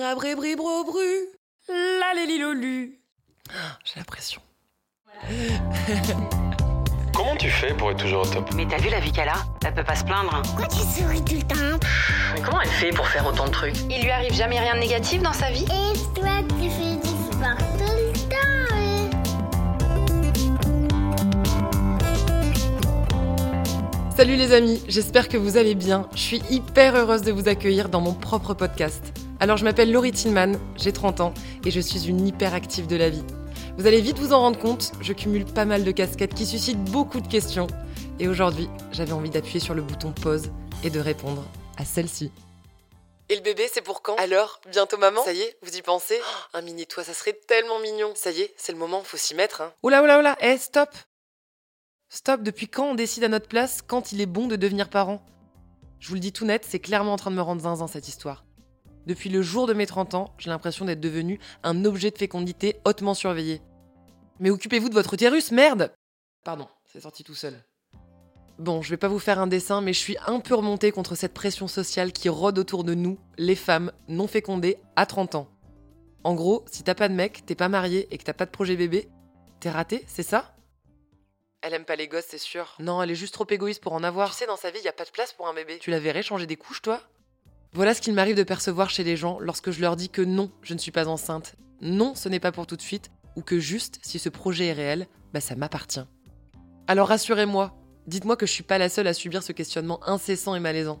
Rabribribro-bru. La lélilolu. J'ai la pression. Comment tu fais pour être toujours au top? Mais t'as vu la vie qu'elle a? Elle peut pas se plaindre. Pourquoi tu souris tout le temps? Mais comment elle fait pour faire autant de trucs? Il lui arrive jamais rien de négatif dans sa vie? Et toi, tu fais du sport tout le temps hein? Salut les amis, j'espère que vous allez bien. Je suis hyper heureuse de vous accueillir dans mon propre podcast. Alors je m'appelle Laurie Tillman, j'ai 30 ans et je suis une hyperactive de la vie. Vous allez vite vous en rendre compte, je cumule pas mal de casquettes qui suscitent beaucoup de questions. Et aujourd'hui, j'avais envie d'appuyer sur le bouton pause et de répondre à celle-ci. Et le bébé, c'est pour quand? Alors, bientôt maman? Ça y est, vous y pensez? Oh, Un mini toi, ça serait tellement mignon. Ça y est, c'est le moment, faut s'y mettre. Hein. Oula, oula, oula, eh, stop Stop, depuis quand on décide à notre place quand il est bon de devenir parent? Je vous le dis tout net, c'est clairement en train de me rendre zinzin cette histoire. Depuis le jour de mes 30 ans, j'ai l'impression d'être devenu un objet de fécondité hautement surveillé. Mais occupez-vous de votre utérus, merde Pardon, c'est sorti tout seul. Bon, je vais pas vous faire un dessin, mais je suis un peu remontée contre cette pression sociale qui rôde autour de nous, les femmes non fécondées à 30 ans. En gros, si t'as pas de mec, t'es pas marié et que t'as pas de projet bébé, t'es raté, c'est ça? Elle aime pas les gosses, c'est sûr. Non, elle est juste trop égoïste pour en avoir. Tu sais, dans sa vie, y a pas de place pour un bébé. Tu la verrais changer des couches, toi? Voilà ce qu'il m'arrive de percevoir chez les gens lorsque je leur dis que non, je ne suis pas enceinte. Non, ce n'est pas pour tout de suite, ou que juste, si ce projet est réel, bah ça m'appartient. Alors rassurez-moi, dites-moi que je suis pas la seule à subir ce questionnement incessant et malaisant.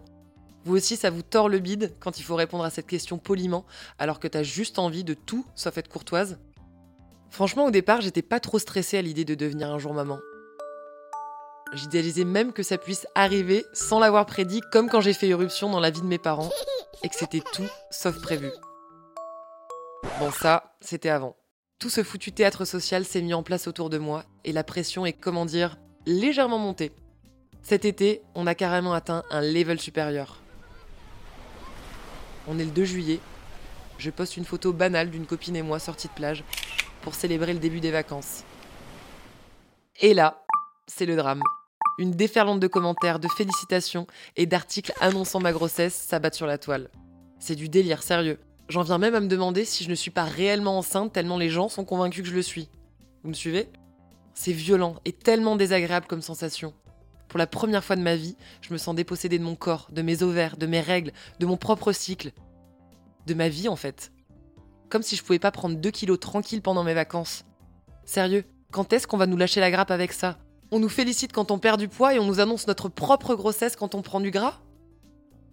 Vous aussi, ça vous tord le bide quand il faut répondre à cette question poliment, alors que t'as juste envie de tout sauf être courtoise Franchement, au départ, j'étais pas trop stressée à l'idée de devenir un jour maman. J'idéalisais même que ça puisse arriver sans l'avoir prédit, comme quand j'ai fait irruption dans la vie de mes parents, et que c'était tout sauf prévu. Bon, ça, c'était avant. Tout ce foutu théâtre social s'est mis en place autour de moi, et la pression est, comment dire, légèrement montée. Cet été, on a carrément atteint un level supérieur. On est le 2 juillet. Je poste une photo banale d'une copine et moi sortis de plage pour célébrer le début des vacances. Et là, c'est le drame. Une déferlante de commentaires, de félicitations et d'articles annonçant ma grossesse s'abattent sur la toile. C'est du délire, sérieux. J'en viens même à me demander si je ne suis pas réellement enceinte tellement les gens sont convaincus que je le suis. Vous me suivez? C'est violent et tellement désagréable comme sensation. Pour la première fois de ma vie, je me sens dépossédée de mon corps, de mes ovaires, de mes règles, de mon propre cycle. De ma vie en fait. Comme si je pouvais pas prendre 2 kilos tranquille pendant mes vacances. Sérieux, quand est-ce qu'on va nous lâcher la grappe avec ça? On nous félicite quand on perd du poids et on nous annonce notre propre grossesse quand on prend du gras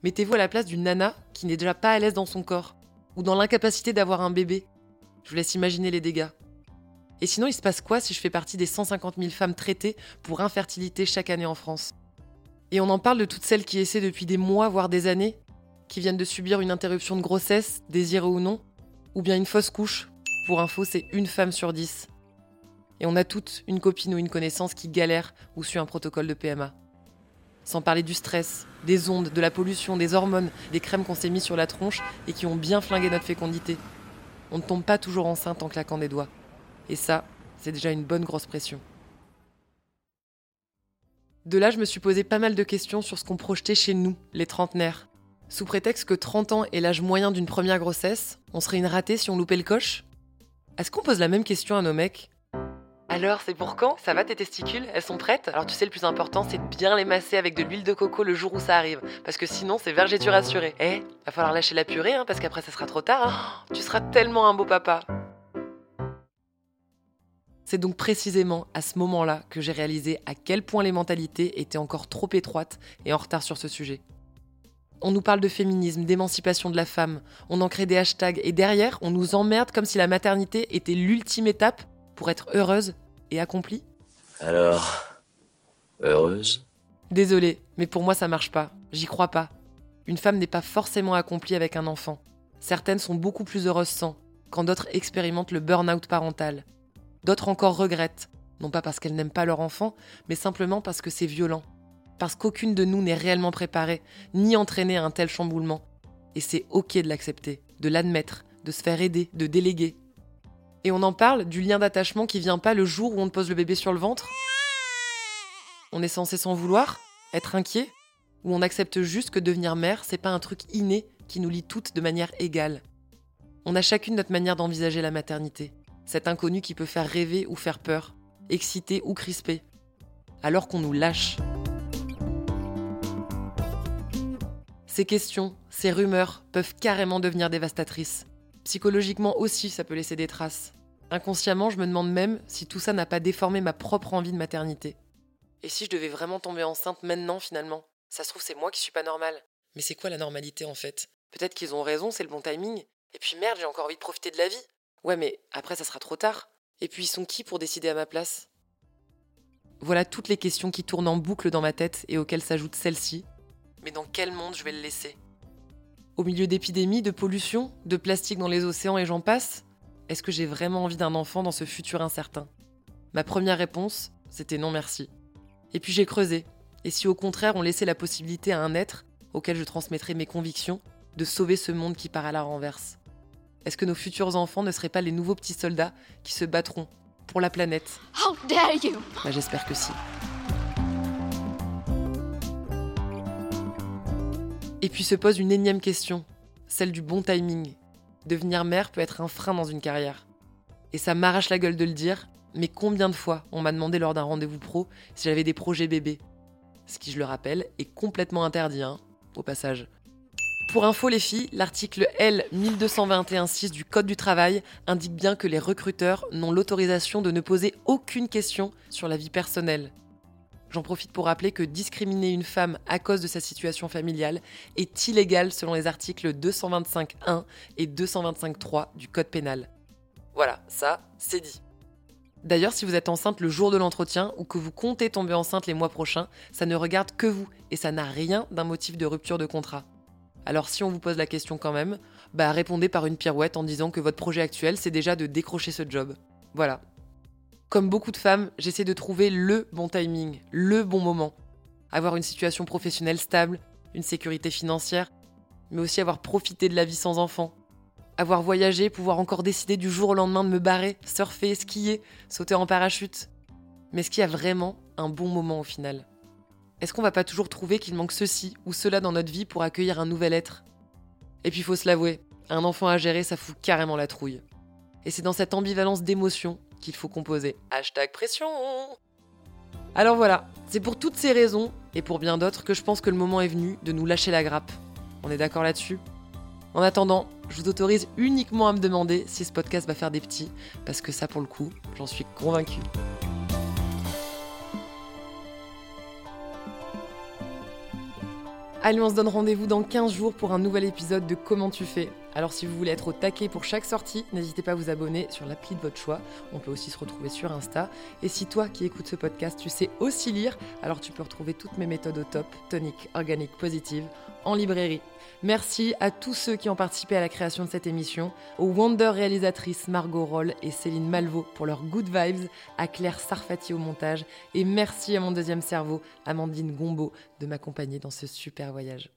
Mettez-vous à la place d'une nana qui n'est déjà pas à l'aise dans son corps, ou dans l'incapacité d'avoir un bébé. Je vous laisse imaginer les dégâts. Et sinon, il se passe quoi si je fais partie des 150 000 femmes traitées pour infertilité chaque année en France? Et on en parle de toutes celles qui essaient depuis des mois, voire des années, qui viennent de subir une interruption de grossesse, désirée ou non, ou bien une fausse couche. Pour info, c'est une femme sur dix. Et on a toutes une copine ou une connaissance qui galère ou suit un protocole de PMA. Sans parler du stress, des ondes, de la pollution, des hormones, des crèmes qu'on s'est mis sur la tronche et qui ont bien flingué notre fécondité. On ne tombe pas toujours enceinte en claquant des doigts. Et ça, c'est déjà une bonne grosse pression. De là, je me suis posé pas mal de questions sur ce qu'on projetait chez nous, les trentenaires. Sous prétexte que 30 ans est l'âge moyen d'une première grossesse, on serait une ratée si on loupait le coche? Est-ce qu'on pose la même question à nos mecs? Alors, c'est pour quand? Ça va tes testicules? Elles sont prêtes? Alors tu sais, le plus important, c'est de bien les masser avec de l'huile de coco le jour où ça arrive. Parce que sinon, c'est vergéture assurée. Eh, va falloir lâcher la purée, hein, parce qu'après, ça sera trop tard. Hein. tu seras tellement un beau papa. C'est donc précisément à ce moment-là que j'ai réalisé à quel point les mentalités étaient encore trop étroites et en retard sur ce sujet. On nous parle de féminisme, d'émancipation de la femme, on en crée des hashtags et derrière, on nous emmerde comme si la maternité était l'ultime étape pour être heureuse et accomplie Alors, heureuse? Désolée, mais pour moi ça marche pas. J'y crois pas. Une femme n'est pas forcément accomplie avec un enfant. Certaines sont beaucoup plus heureuses sans, quand d'autres expérimentent le burn-out parental. D'autres encore regrettent, non pas parce qu'elles n'aiment pas leur enfant, mais simplement parce que c'est violent. Parce qu'aucune de nous n'est réellement préparée, ni entraînée à un tel chamboulement. Et c'est ok de l'accepter, de l'admettre, de se faire aider, de déléguer, et on en parle du lien d'attachement qui vient pas le jour où on pose le bébé sur le ventre On est censé s'en vouloir Être inquiet Ou on accepte juste que devenir mère, c'est pas un truc inné qui nous lie toutes de manière égale On a chacune notre manière d'envisager la maternité, cet inconnu qui peut faire rêver ou faire peur, exciter ou crisper, alors qu'on nous lâche. Ces questions, ces rumeurs peuvent carrément devenir dévastatrices. Psychologiquement aussi, ça peut laisser des traces. Inconsciemment, je me demande même si tout ça n'a pas déformé ma propre envie de maternité. Et si je devais vraiment tomber enceinte maintenant finalement? Ça se trouve, c'est moi qui suis pas normale. Mais c'est quoi la normalité en fait? Peut-être qu'ils ont raison, c'est le bon timing. Et puis merde, j'ai encore envie de profiter de la vie. Ouais, mais après, ça sera trop tard. Et puis ils sont qui pour décider à ma place? Voilà toutes les questions qui tournent en boucle dans ma tête et auxquelles s'ajoute celle-ci. Mais dans quel monde je vais le laisser? Au milieu d'épidémies, de pollution, de plastique dans les océans et j'en passe? Est-ce que j'ai vraiment envie d'un enfant dans ce futur incertain? Ma première réponse, c'était non merci. Et puis j'ai creusé. Et si au contraire on laissait la possibilité à un être, auquel je transmettrais mes convictions, de sauver ce monde qui part à la renverse? Est-ce que nos futurs enfants ne seraient pas les nouveaux petits soldats qui se battront pour la planète? How dare you bah, J'espère que si. Et puis se pose une énième question, celle du bon timing. Devenir mère peut être un frein dans une carrière. Et ça m'arrache la gueule de le dire, mais combien de fois on m'a demandé lors d'un rendez-vous pro si j'avais des projets bébés? Ce qui, je le rappelle, est complètement interdit, hein, au passage. Pour info les filles, l'article L 1221.6 du Code du travail indique bien que les recruteurs n'ont l'autorisation de ne poser aucune question sur la vie personnelle. J'en profite pour rappeler que discriminer une femme à cause de sa situation familiale est illégal selon les articles 225.1 et 225.3 du Code pénal. Voilà, ça, c'est dit. D'ailleurs, si vous êtes enceinte le jour de l'entretien ou que vous comptez tomber enceinte les mois prochains, ça ne regarde que vous et ça n'a rien d'un motif de rupture de contrat. Alors si on vous pose la question quand même, bah répondez par une pirouette en disant que votre projet actuel c'est déjà de décrocher ce job. Voilà. Comme beaucoup de femmes, j'essaie de trouver le bon timing, le bon moment. Avoir une situation professionnelle stable, une sécurité financière, mais aussi avoir profité de la vie sans enfant. Avoir voyagé, pouvoir encore décider du jour au lendemain de me barrer, surfer, skier, sauter en parachute. Mais est-ce qu'il y a vraiment un bon moment au final? Est-ce qu'on va pas toujours trouver qu'il manque ceci ou cela dans notre vie pour accueillir un nouvel être? Et puis faut se l'avouer, un enfant à gérer, ça fout carrément la trouille. Et c'est dans cette ambivalence d'émotions qu'il faut composer. Hashtag pression Alors voilà, c'est pour toutes ces raisons, et pour bien d'autres, que je pense que le moment est venu de nous lâcher la grappe. On est d'accord là-dessus? En attendant, je vous autorise uniquement à me demander si ce podcast va faire des petits, parce que ça pour le coup, j'en suis convaincue. Allez, on se donne rendez-vous dans 15 jours pour un nouvel épisode de Comment tu fais? Alors si vous voulez être au taquet pour chaque sortie, n'hésitez pas à vous abonner sur l'appli de votre choix. On peut aussi se retrouver sur Insta. Et si toi qui écoutes ce podcast, tu sais aussi lire, alors tu peux retrouver toutes mes méthodes au top, tonique, organique, positive, en librairie. Merci à tous ceux qui ont participé à la création de cette émission, aux Wonder réalisatrices Margot Roll et Céline Malvaux pour leurs good vibes, à Claire Sarfati au montage, et merci à mon deuxième cerveau, Amandine Gombeau, de m'accompagner dans ce super voyage.